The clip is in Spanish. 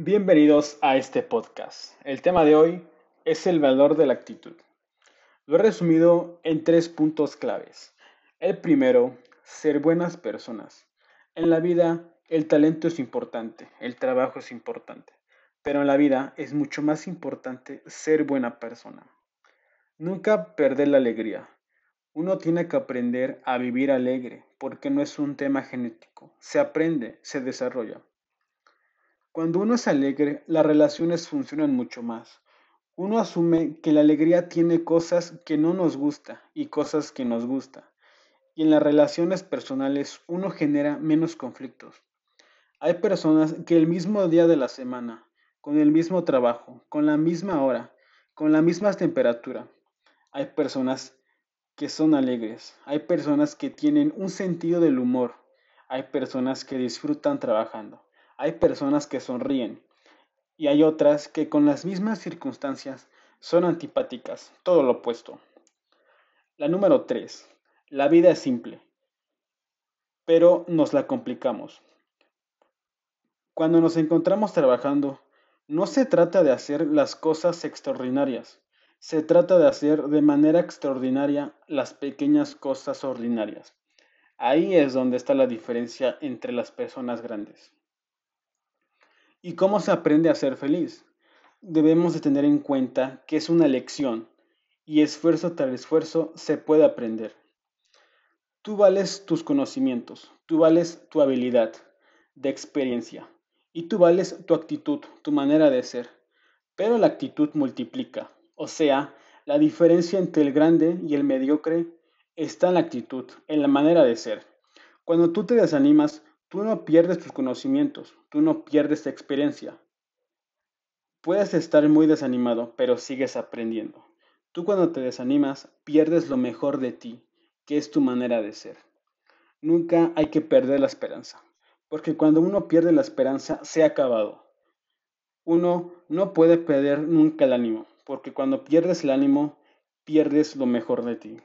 Bienvenidos a este podcast. El tema de hoy es el valor de la actitud. Lo he resumido en tres puntos claves. El primero, ser buenas personas. En la vida el talento es importante, el trabajo es importante, pero en la vida es mucho más importante ser buena persona. Nunca perder la alegría. Uno tiene que aprender a vivir alegre porque no es un tema genético, se aprende, se desarrolla. Cuando uno es alegre, las relaciones funcionan mucho más. Uno asume que la alegría tiene cosas que no nos gusta y cosas que nos gusta. Y en las relaciones personales uno genera menos conflictos. Hay personas que el mismo día de la semana, con el mismo trabajo, con la misma hora, con la misma temperatura, hay personas que son alegres, hay personas que tienen un sentido del humor, hay personas que disfrutan trabajando, hay personas que sonríen y hay otras que con las mismas circunstancias son antipáticas, todo lo opuesto. La número 3. La vida es simple, pero nos la complicamos. Cuando nos encontramos trabajando, no se trata de hacer las cosas extraordinarias, se trata de hacer de manera extraordinaria las pequeñas cosas ordinarias. Ahí es donde está la diferencia entre las personas grandes. ¿Y cómo se aprende a ser feliz? Debemos de tener en cuenta que es una lección y esfuerzo tras esfuerzo se puede aprender. Tú vales tus conocimientos, tú vales tu habilidad de experiencia, y tú vales tu actitud, tu manera de ser. Pero la actitud multiplica. O sea, la diferencia entre el grande y el mediocre está en la actitud, en la manera de ser. Cuando tú te desanimas, tú no pierdes tus conocimientos, tú no pierdes experiencia. Puedes estar muy desanimado, pero sigues aprendiendo. Tú cuando te desanimas, pierdes lo mejor de ti, que es tu manera de ser. Nunca hay que perder la esperanza porque cuando uno pierde la esperanza, se ha acabado. Uno no puede perder nunca el ánimo, porque cuando pierdes el ánimo, pierdes lo mejor de ti.